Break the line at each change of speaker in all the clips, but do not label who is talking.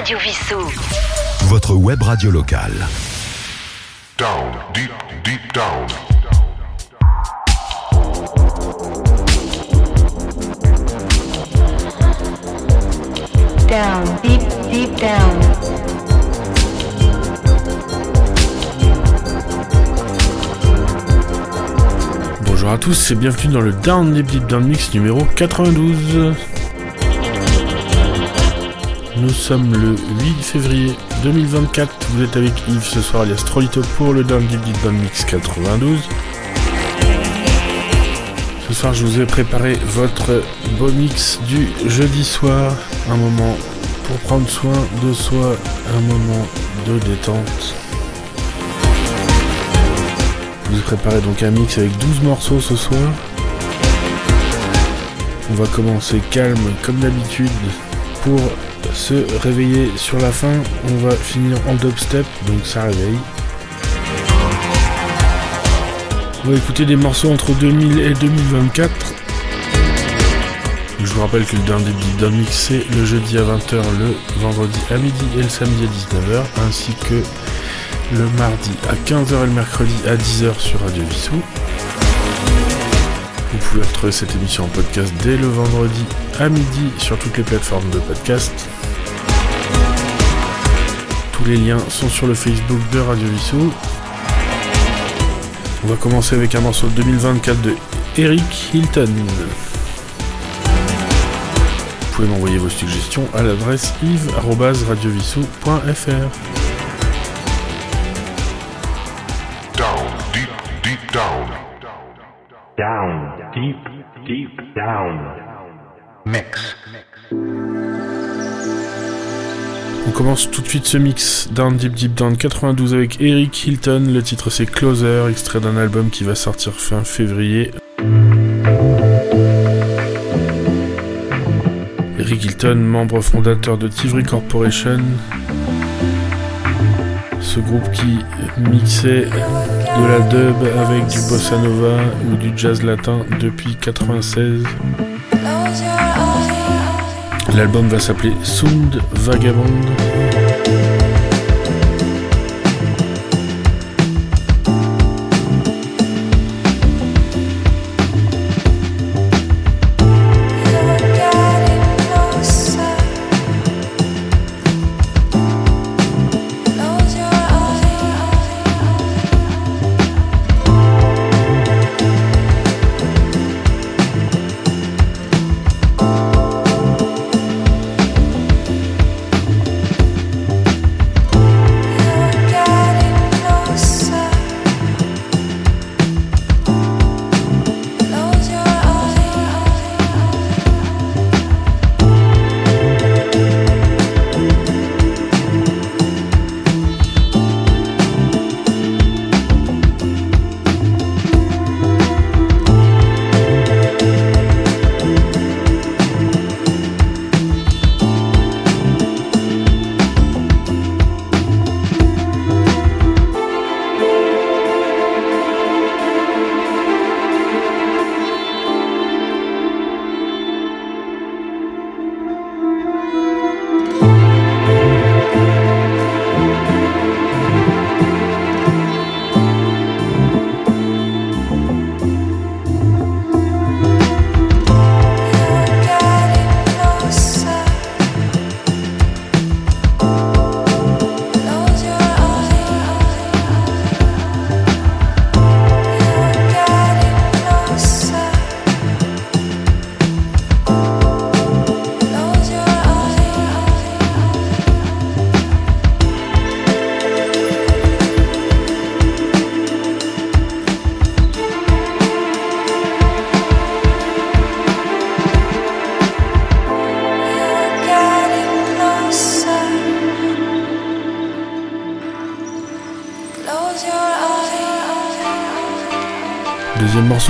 Radio Vissou.
Votre web radio locale.
Down, deep, deep down.
Down, deep, deep down.
Bonjour à tous et bienvenue dans le Down Deep Deep Down Mix numéro 92. Nous sommes le 8 février 2024. Vous êtes avec Yves ce soir alias Trolito pour le Down Deep Deep Mix 92. Ce soir, je vous ai préparé votre beau mix du jeudi soir. Un moment pour prendre soin de soi, un moment de détente. Je vous ai préparé donc un mix avec 12 morceaux ce soir. On va commencer calme comme d'habitude pour se réveiller sur la fin. On va finir en dubstep, donc ça réveille. On va écouter des morceaux entre 2000 et 2024. Je vous rappelle que le dernier Deep Down Mix c'est le jeudi à 20h, le vendredi à midi et le samedi à 19h, ainsi que le mardi à 15h et le mercredi à 10h sur Radio Vissou. Vous pouvez retrouver cette émission en podcast dès le vendredi à midi sur toutes les plateformes de podcast. Les liens sont sur le Facebook de Radio Vissou. On va commencer avec un morceau de 2024 de Eric Hilton. Vous pouvez m'envoyer vos suggestions à l'adresse yves.radiovissou.fr.
Down, deep, deep down.
Down, deep, deep down. Mix.
On commence tout de suite ce mix Down Deep Deep Down 92 avec Eric Hilton. Le titre c'est Closer, extrait d'un album qui va sortir fin février. Eric Hilton, membre fondateur de Tivry Corporation. Ce groupe qui mixait de la dub avec du bossa nova ou du jazz latin depuis 96. L'album va s'appeler Sound Vagabond.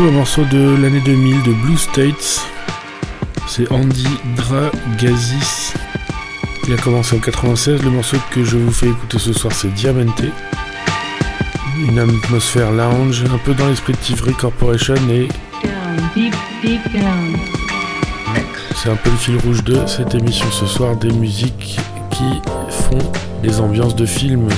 Morceau, un morceau de l'année 2000 de Blue States. C'est Andy Dragazis. Il a commencé en 96. Le morceau que je vous fais écouter ce soir, c'est Diamante. Une atmosphère lounge, un peu dans l'esprit de Tivry Corporation et c'est un peu le fil rouge de cette émission ce soir, des musiques qui fond des ambiances de films.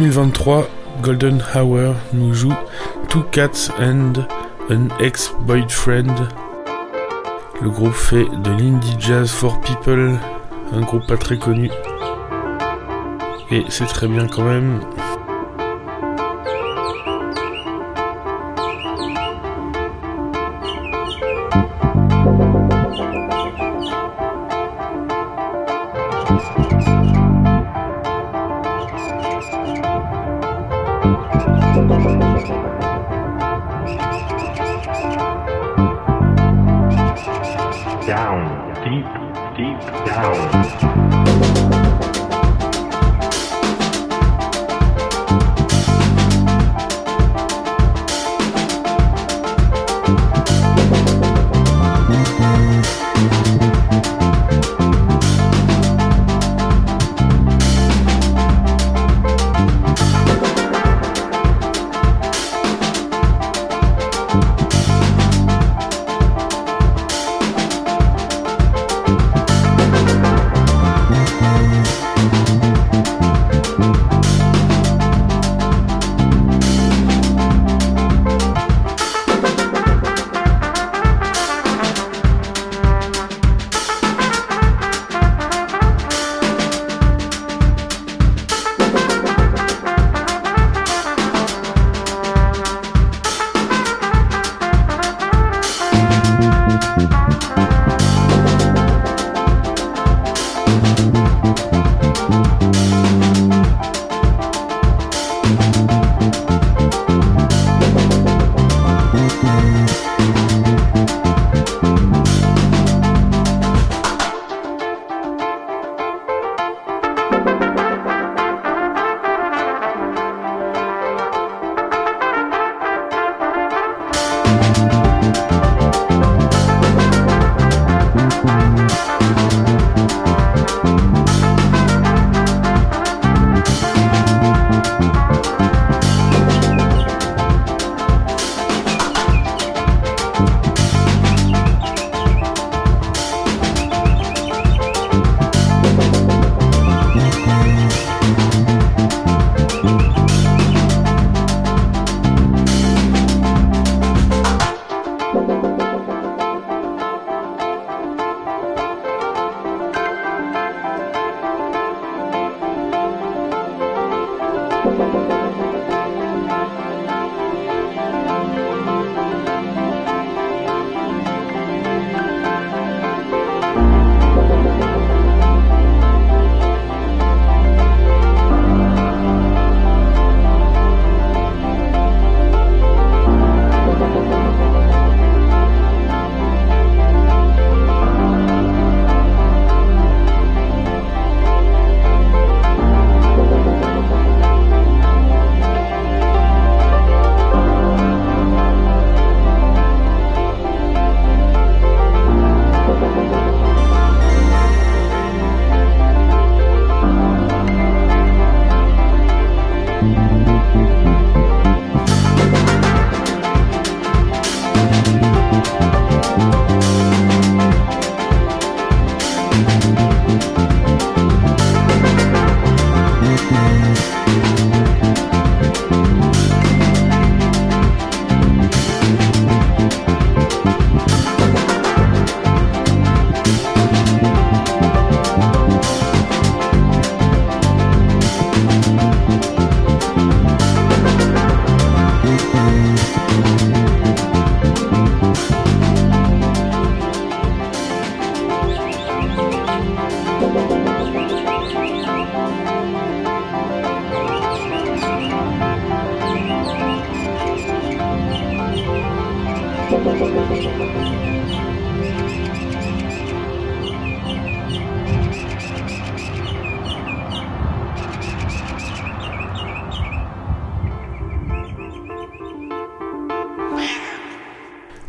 2023, Golden Hour nous joue Two Cats and an Ex-Boyfriend. Le groupe fait de l'indie jazz for people, un groupe pas très connu. Et c'est très bien quand même.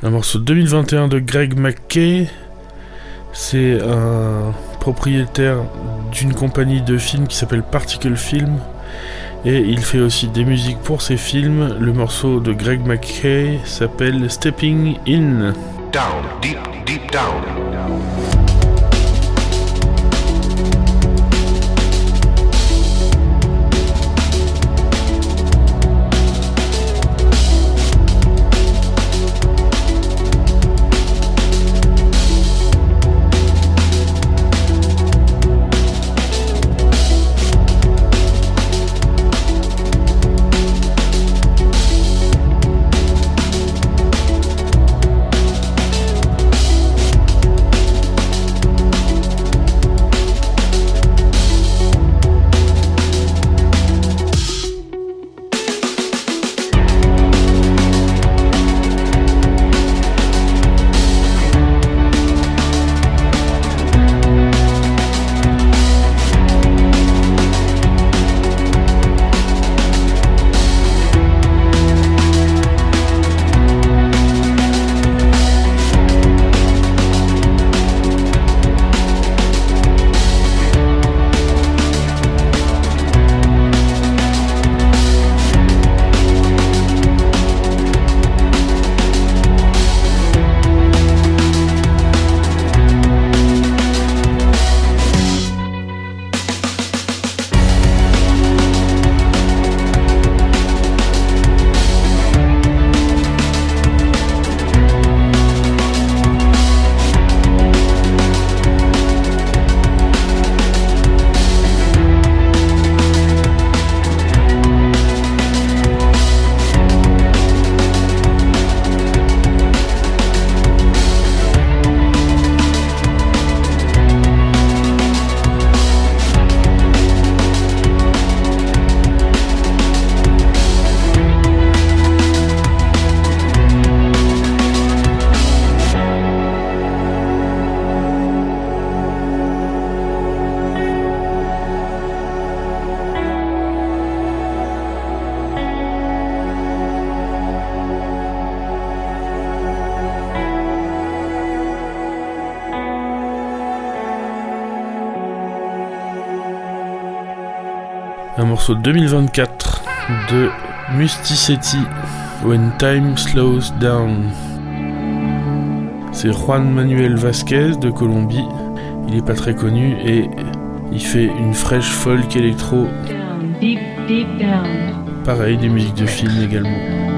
Un morceau de 2021 de Greg McKay. C'est un propriétaire d'une compagnie de films qui s'appelle Particle Film. Et il fait aussi des musiques pour ses films. Le morceau de Greg McKay s'appelle Stepping In. Morceau de 2024 de Musticeti, When Time Slows Down. C'est Juan Manuel Vasquez de Colombie. Il est pas très connu et il fait une fraîche folk électro. Pareil, des musiques de film également.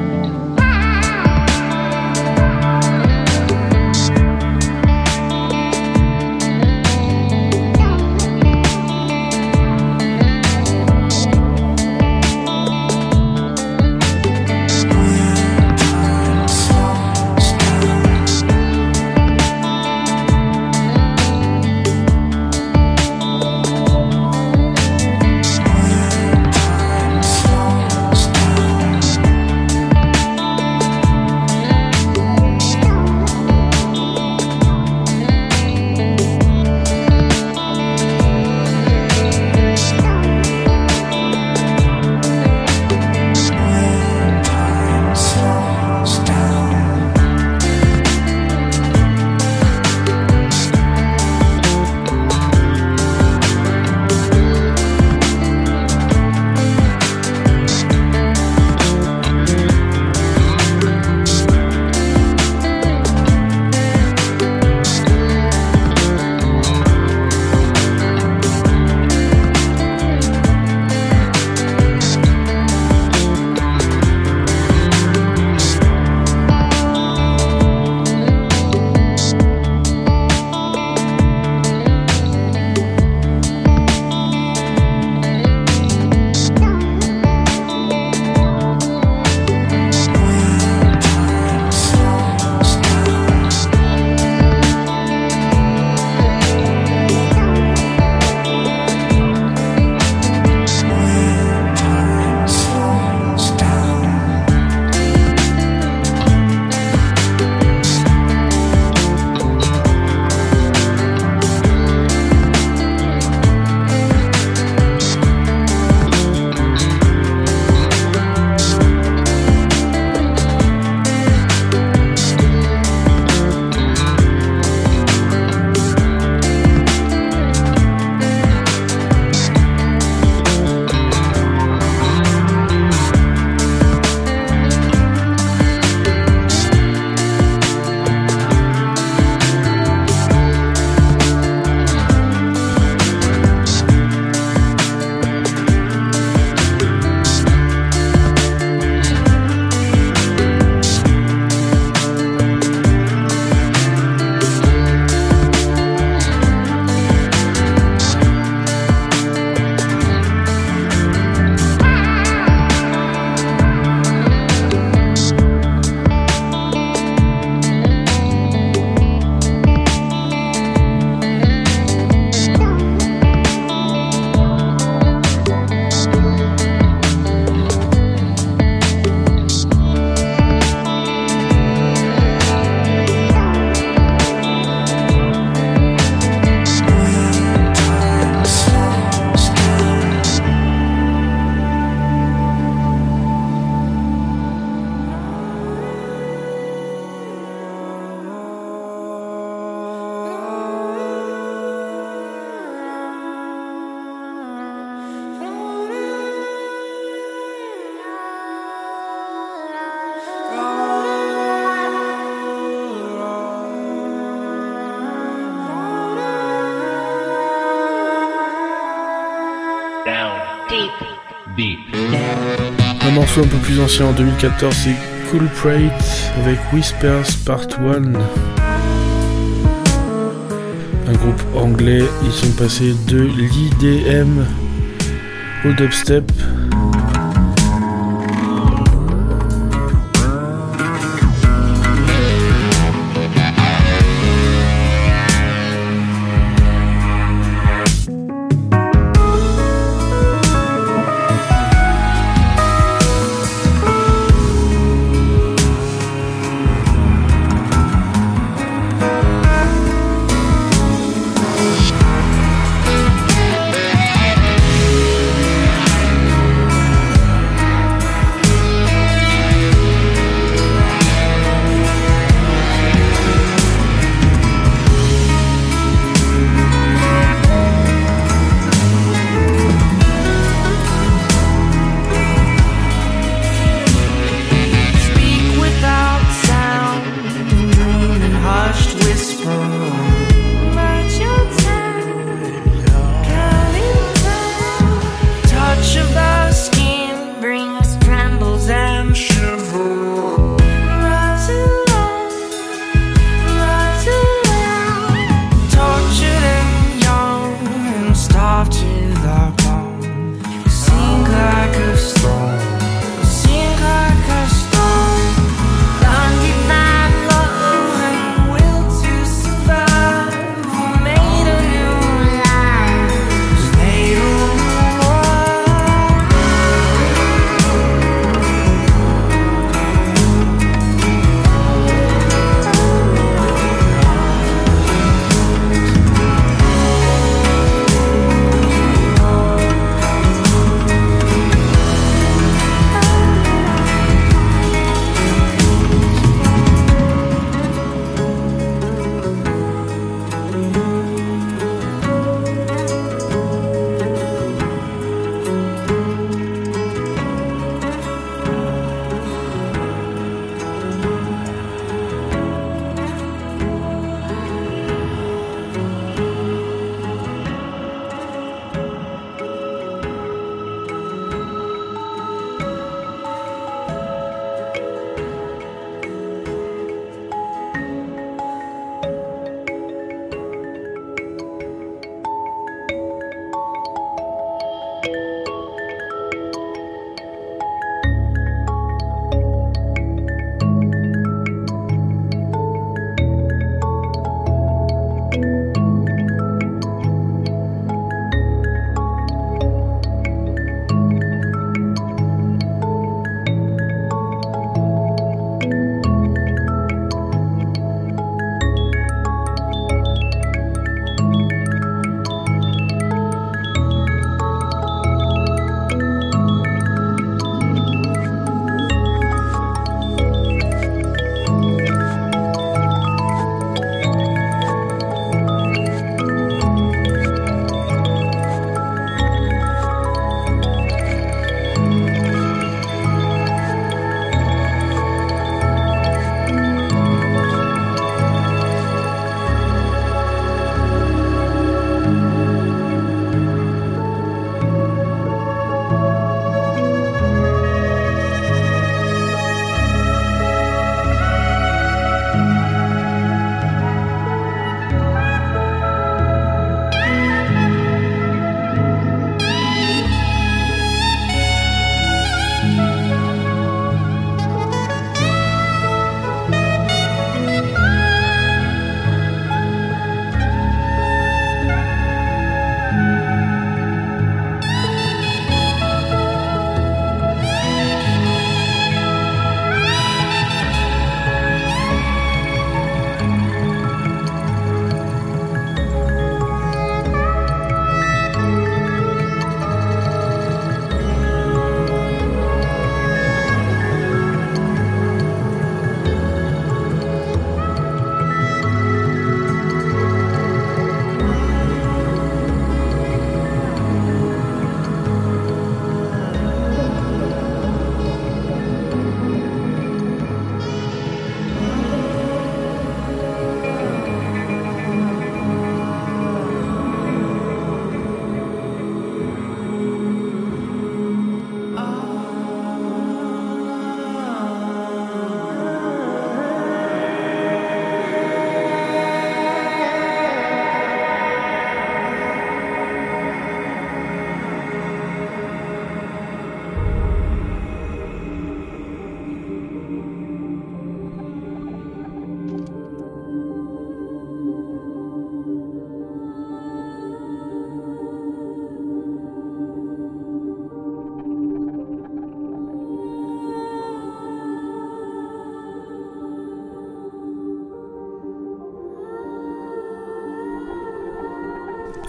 Un peu plus ancien en 2014, c'est Cool Prate avec Whispers Part 1. Un groupe anglais, ils sont passés de l'IDM au dubstep.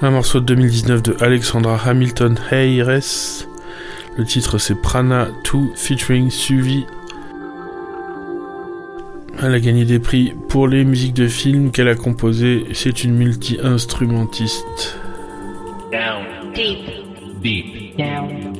Un morceau de 2019 de Alexandra Hamilton Hayres. Le titre c'est Prana 2 featuring Suvi. Elle a gagné des prix pour les musiques de films qu'elle a composées. C'est une multi-instrumentiste.
Down. Deep. Deep. Down.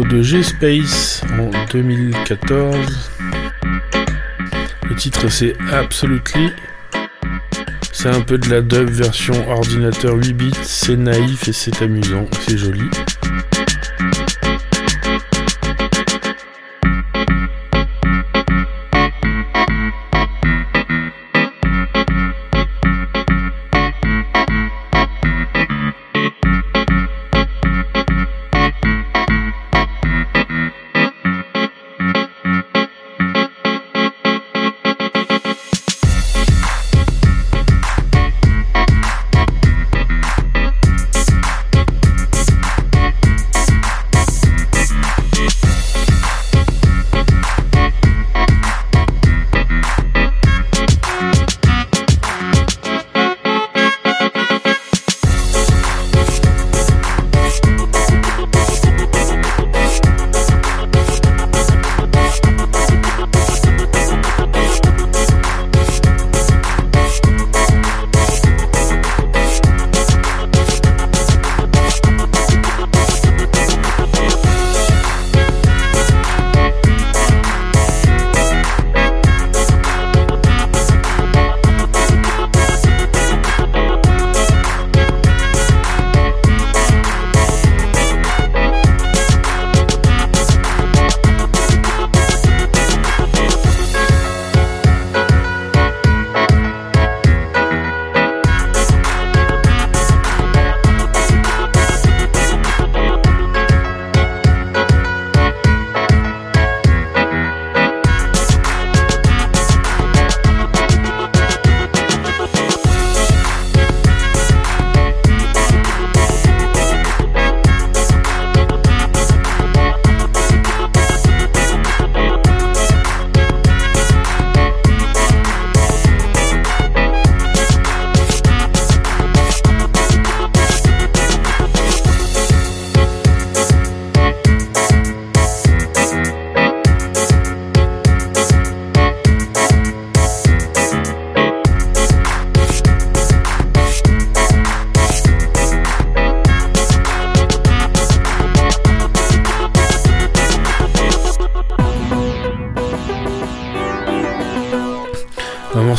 De G-Space en 2014. Le titre c'est Absolutely. C'est un peu de la dub version ordinateur 8 bits, c'est naïf et c'est amusant, c'est joli.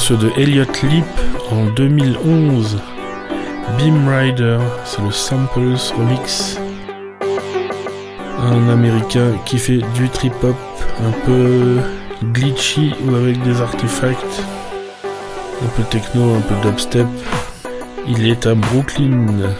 Morceau de Elliot Leap en 2011. Beam Rider, c'est le Samples Remix. Un américain qui fait du trip-hop un peu glitchy ou avec des artefacts. Un peu techno, un peu dubstep. Il est à Brooklyn.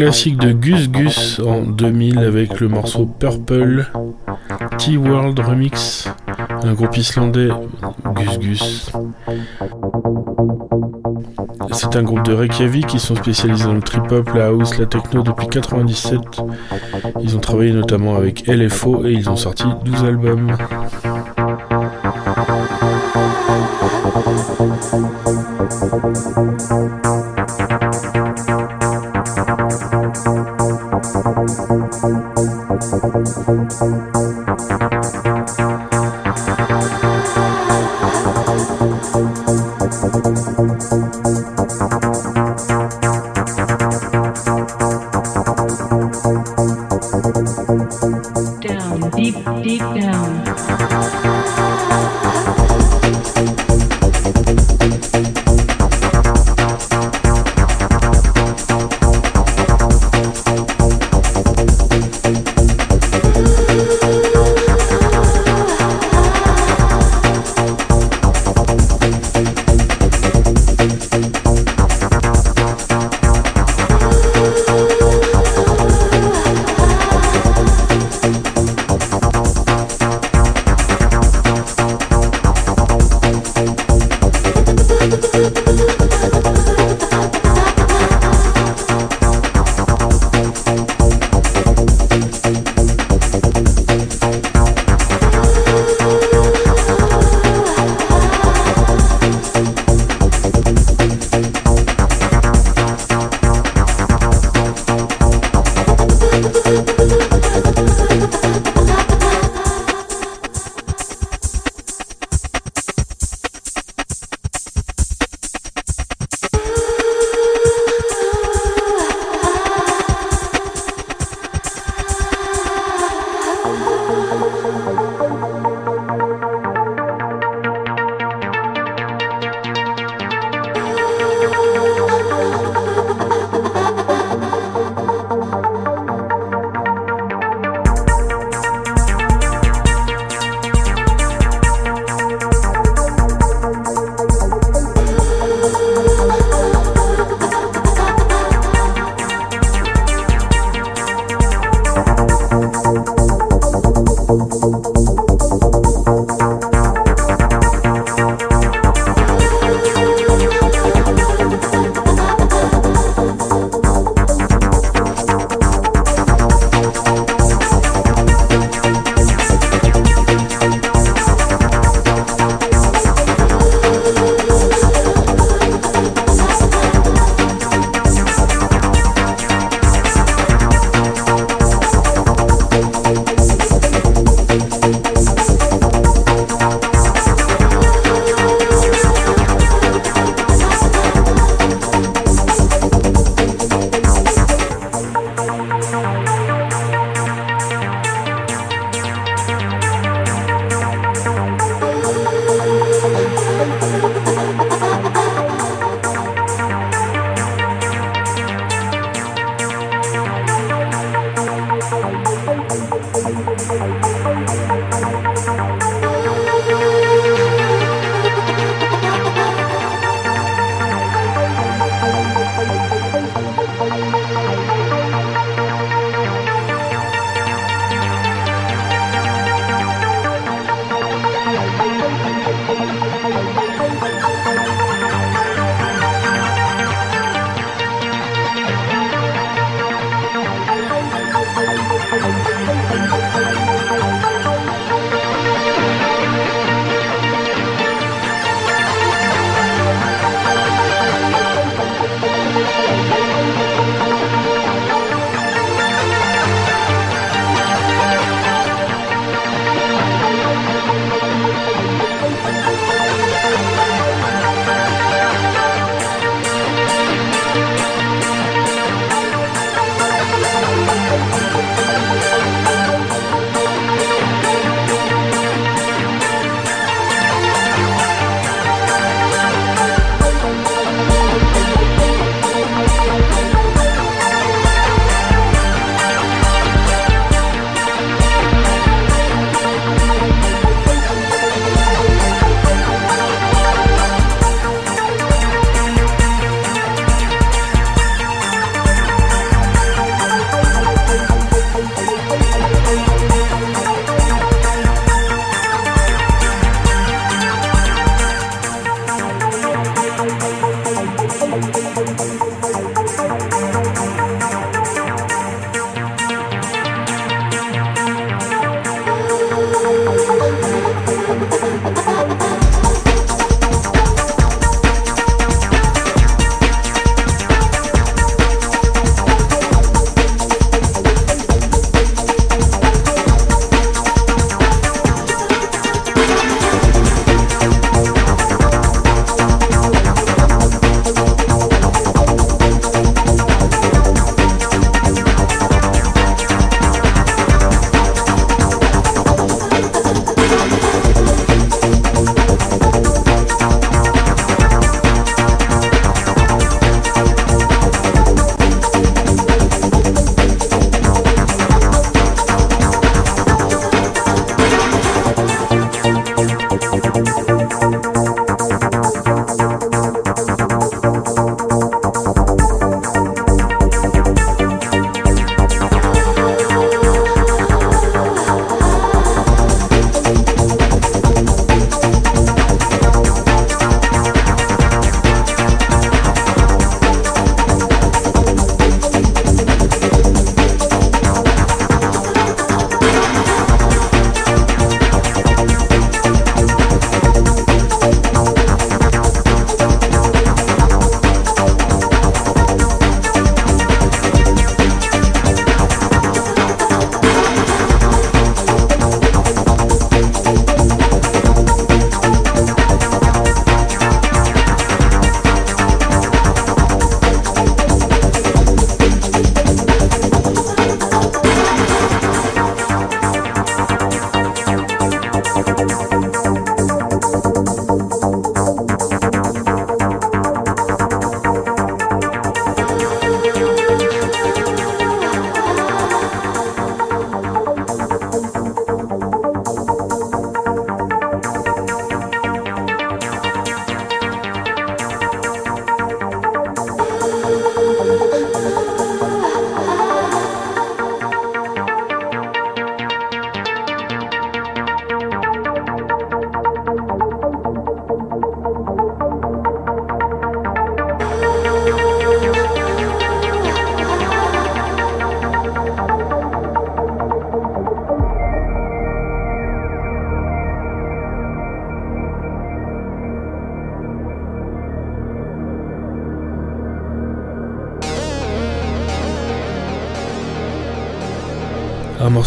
Classique de Gus Gus en 2000 avec le morceau Purple T-World Remix, un groupe islandais Gus Gus. C'est un groupe de Reykjavik qui sont spécialisés dans le trip-hop, la house, la techno depuis 97. Ils ont travaillé notamment avec LFO et ils ont sorti 12 albums.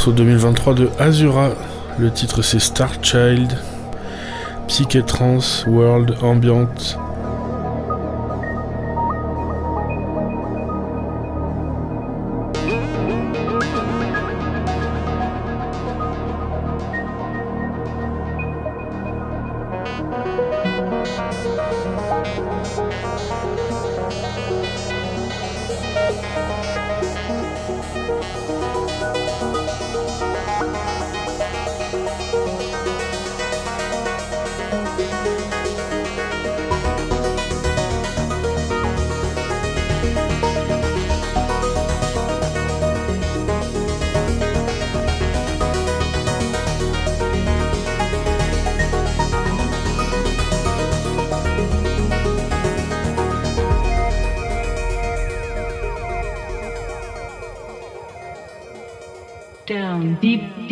Morceau 2023 de Azura. Le titre c'est Star Child. Psyché Trance, World, Ambient.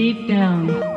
Deep, deep down.
Down,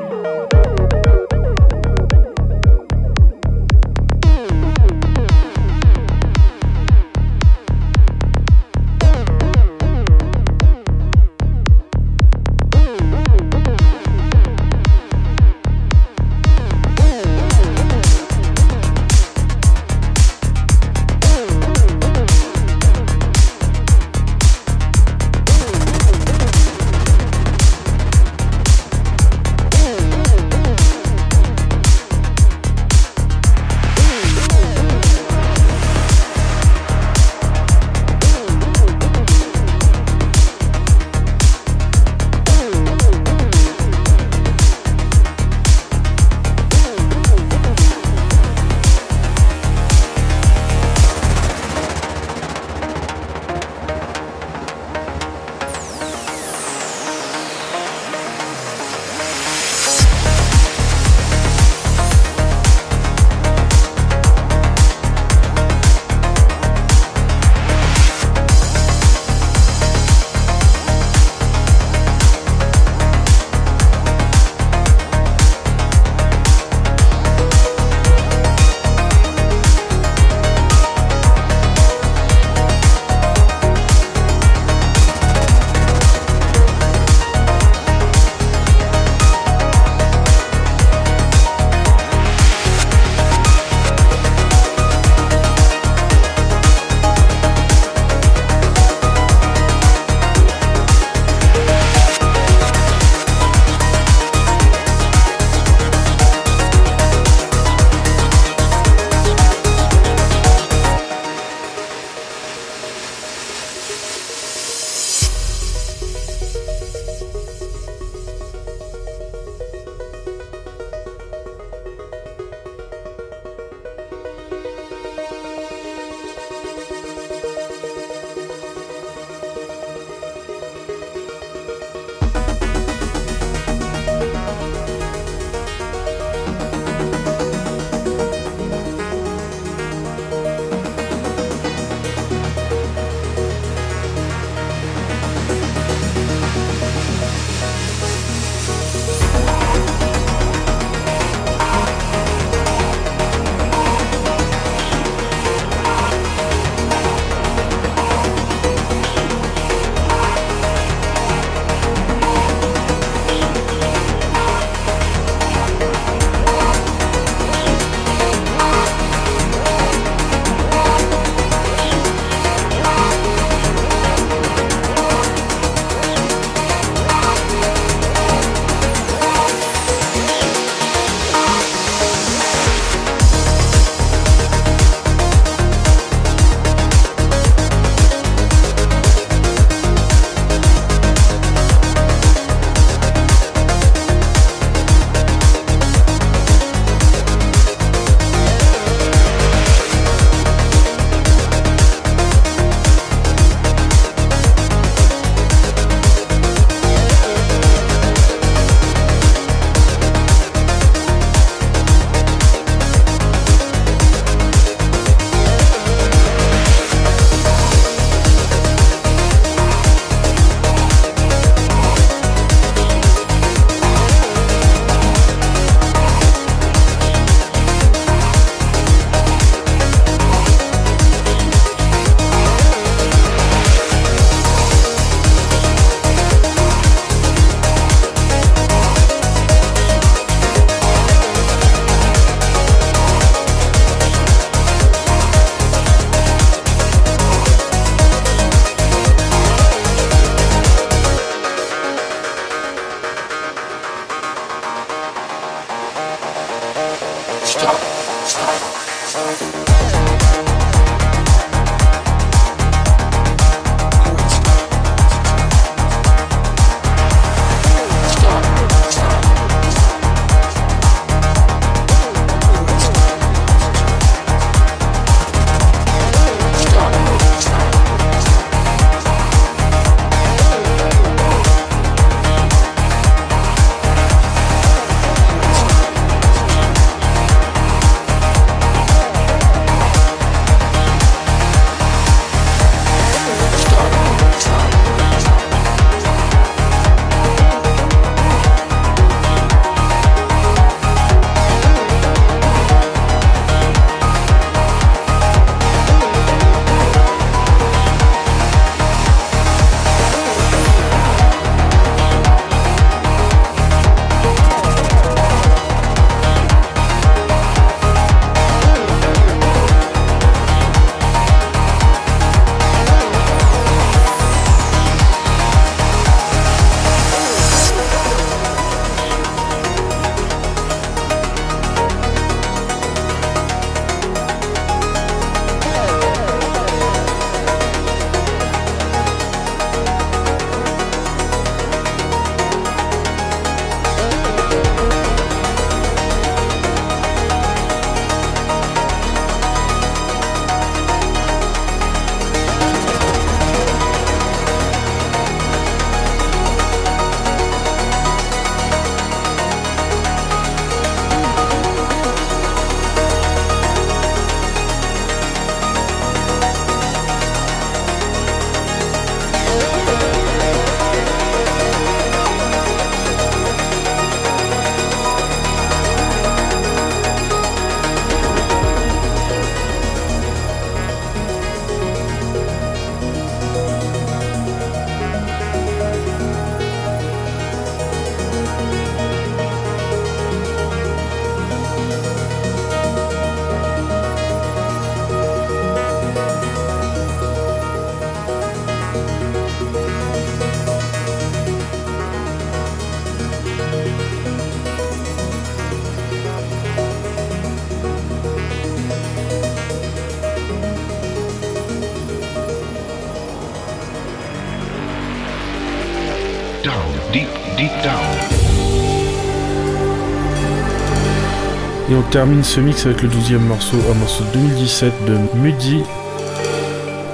termine ce mix avec le 12 morceau, un morceau 2017 de Muddy,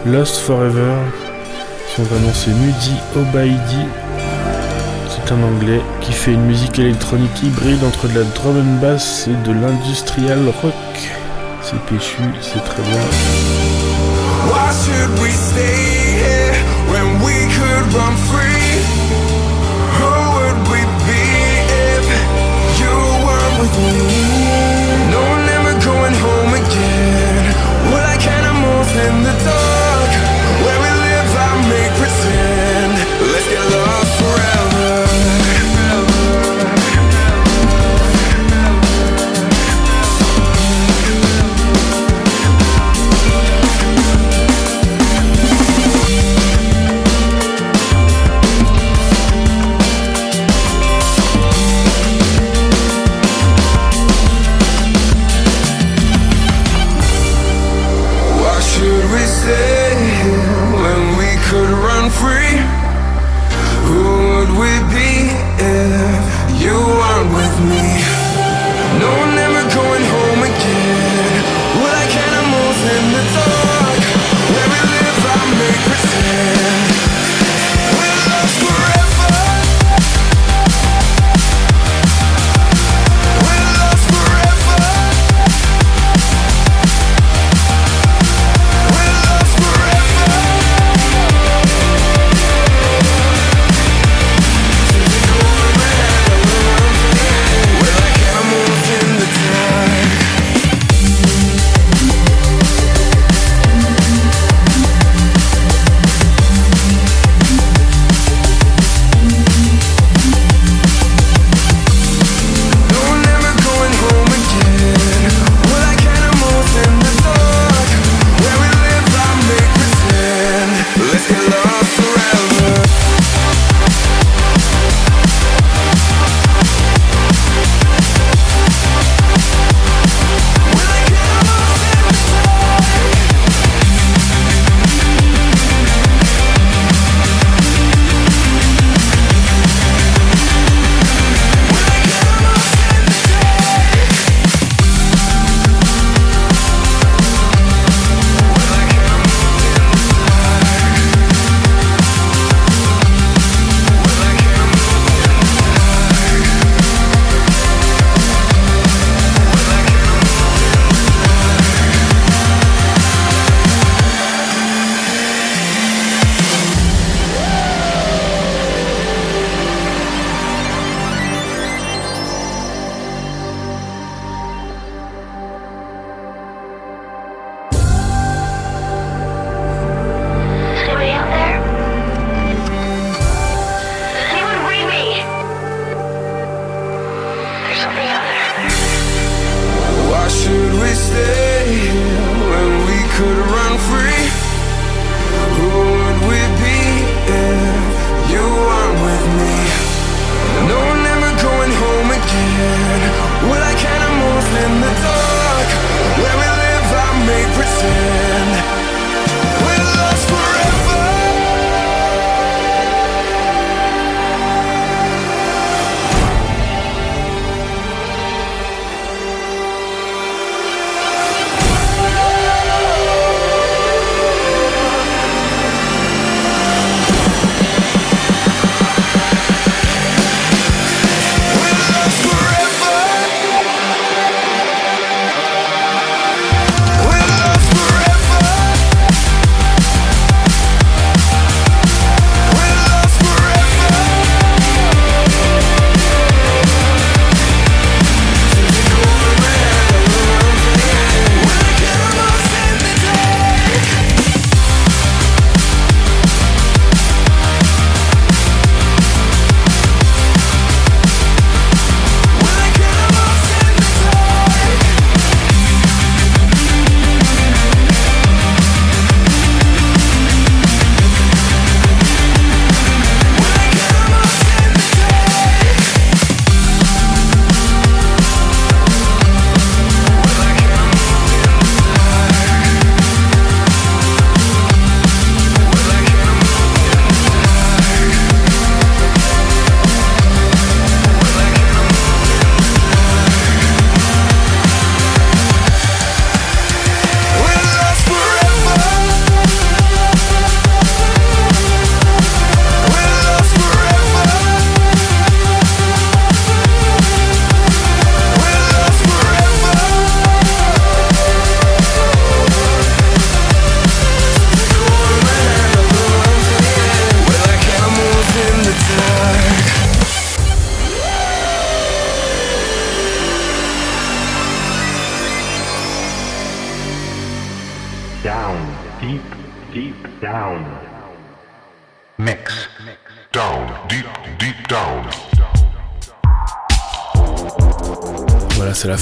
Lost Forever. Son vrai nom c'est Muddy Obaidi. C'est un anglais qui fait une musique électronique hybride entre de la drum and bass et de l'industrial rock. C'est péchu, c'est très bien.
In the dark where we live, I pretend. Let's get lost forever.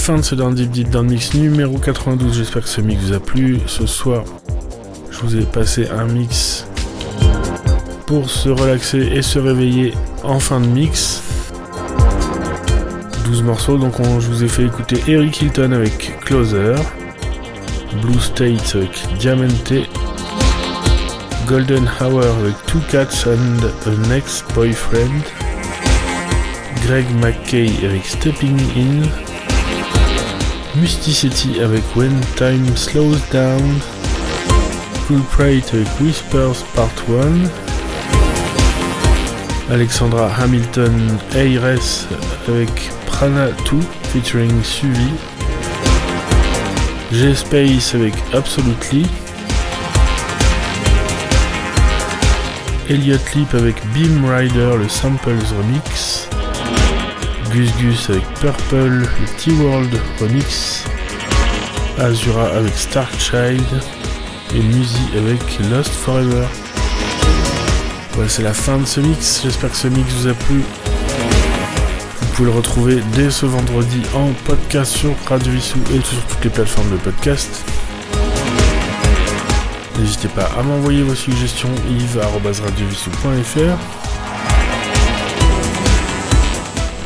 Fin de ce Down Deep Deep Down Mix numéro 92. J'espère que ce mix vous a plu. Ce soir, je vous ai passé un mix pour se relaxer et se réveiller en fin de mix. 12 morceaux, donc on- je vous ai fait écouter Eric Hilton avec Closer, Blue State avec Diamante, Golden Hour avec Two Cats and a Next Boyfriend, Greg McKay avec Stepping In, Mysticity avec When Time Slows Down, Cool Prate avec Whispers Part 1, Alexandra Hamilton Ayres avec Prana 2 featuring Suvi, G-Space avec Absolutely, Elliot Leap avec Beam Rider le Samples Remix, Gus Gus avec Purple, le T-World Remix, Azura avec Starchild et Musi avec Lost Forever. Voilà, c'est la fin de ce mix. J'espère que ce mix vous a plu. Vous pouvez le retrouver dès ce vendredi en podcast sur Radio Vissou et sur toutes les plateformes de podcast. N'hésitez pas à m'envoyer vos suggestions yves.radiovissou.fr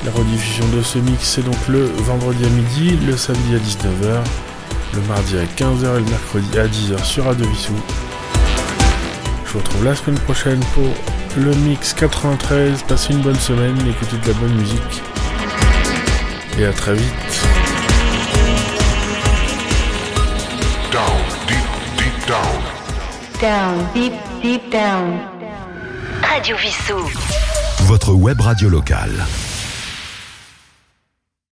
La rediffusion de ce mix c'est donc le vendredi à midi, le samedi à 19h, le mardi à 15h et le mercredi à 10h sur Radio Vissou. Je vous retrouve la semaine prochaine pour le mix 93. Passez une bonne semaine, écoutez de la bonne musique. Et à très vite.
Down, deep, deep down.
Down, deep, deep down.
Radio Vissou.
Votre web radio locale.